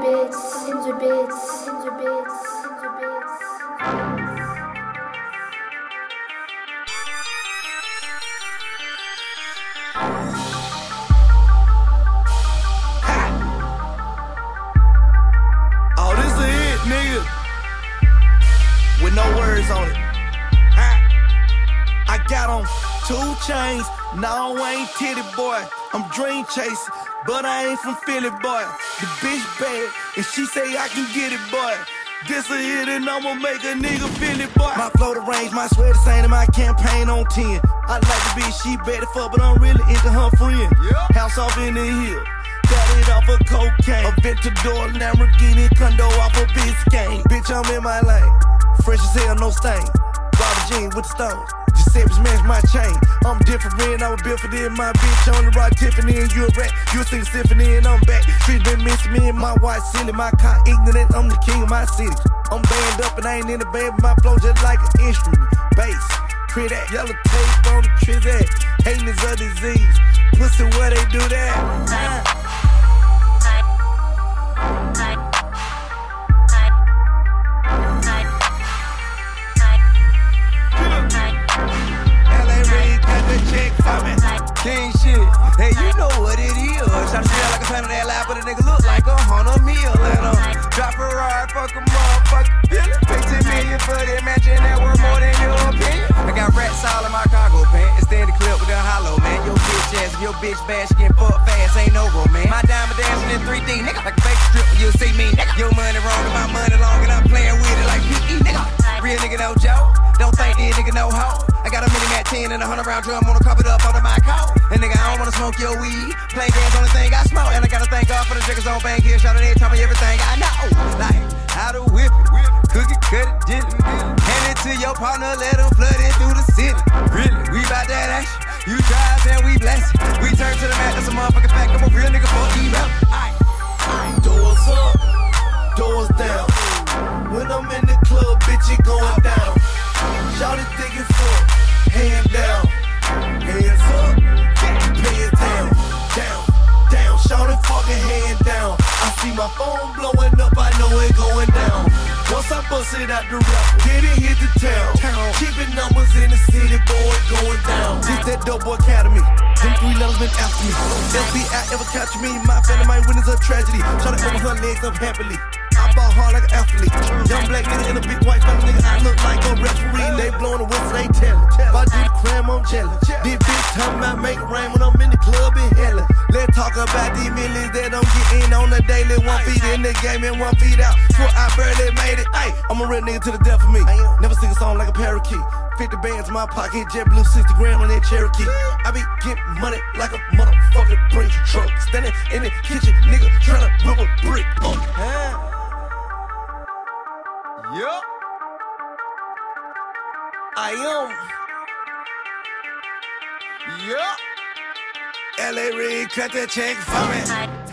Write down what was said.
bits, in bits, in bits, in bits. Oh, this is it, nigga. With no words on it. I got on two chains. No, I ain't titty boy. I'm dream chasing, but I ain't from Philly boy. The bitch bad, and she say I can get it, boy. This a hit and I'ma make a nigga feel it, boy. My flow the range, my sweat the same, and my campaign on 10. I like the bitch, she better fuck, but I'm really into her friend. House off in the hill. Got it off of cocaine. A Ventador, Lamborghini, condo off of Biscayne. Bitch, I'm in my lane. Fresh as hell, no stain. Robert Jean with the stones. Giuseppe smash my chain. I'm different, I'm a built for this. My bitch on the rock Tiffany, and you a rat. You sing symphony, and I'm back. Streets been missing me and my white silly. My car ignorant, I'm the king of my city. I'm banned up and I ain't in the band, but my flow just like an instrument. Bass, crit that, yellow tape on the trizat. Hating is a disease. Pussy, where they do that? Uh, shit. Hey, you know what it is. To feel like a fan of that lie, but a nigga look like a hundred mil. And um, drop a ride, fuck a motherfucker. 15 million for that mansion that worth more than your opinion. I got rats all in my cargo pants. Extend the clip with a hollow, man. Your bitch ass, your bitch bad, she get fucked fast. Ain't no romance. My diamond dancing in 3D, nigga. Like a fake strip, you'll see me, nigga. Your money wrong and my money long, and I'm playing with it like PE, nigga. Real nigga, no joke. Don't think this nigga no hoe. I got a mini Mac 10 and a 100 round drum on the carpet up under my coat. And nigga, I don't wanna smoke your weed. Plain on the thing I smoke. And I gotta thank God for the drinkers on bank here. Shout out, tell me everything I know. Like, how to whip it, cook it, cut it, dip it. Hand it to your partner, let him flood it through the city. Really, we bout that action. You drive and we bless it. We turn to the mat, that's a motherfucking fact. I'm a real nigga for E-rap. Aight. Doors up, my phone blowing up, I know it going down. Once I bust it out the rap, then it hit the town. Keeping numbers in the city, boy, going down. This that dope boy academy. Them three letters been after me. FBI ever catch me? My family, my witness a tragedy. Try to over her legs up happily. I ball hard like an athlete. Young black nigga in a big white family nigga. I look like a referee. They blowing the whistle, they tellin'. If I do the crime, I'm jealous. This bitch talking about make rain when I'm in the club in hella. Let's talk about these millions that don't on the daily. One feet in the game and one feet out. Swear I barely made it. Ay, I'm a real nigga to the death of me. Never sing a song like a parakeet. 50 bands in my pocket, jet blue 60 grand on that Cherokee. I be getting money like a motherfucking brink truck. Standing in the kitchen, nigga, tryna whip a brick up. Huh? Yup. I am. Yup. LA Reid, cut that check for me.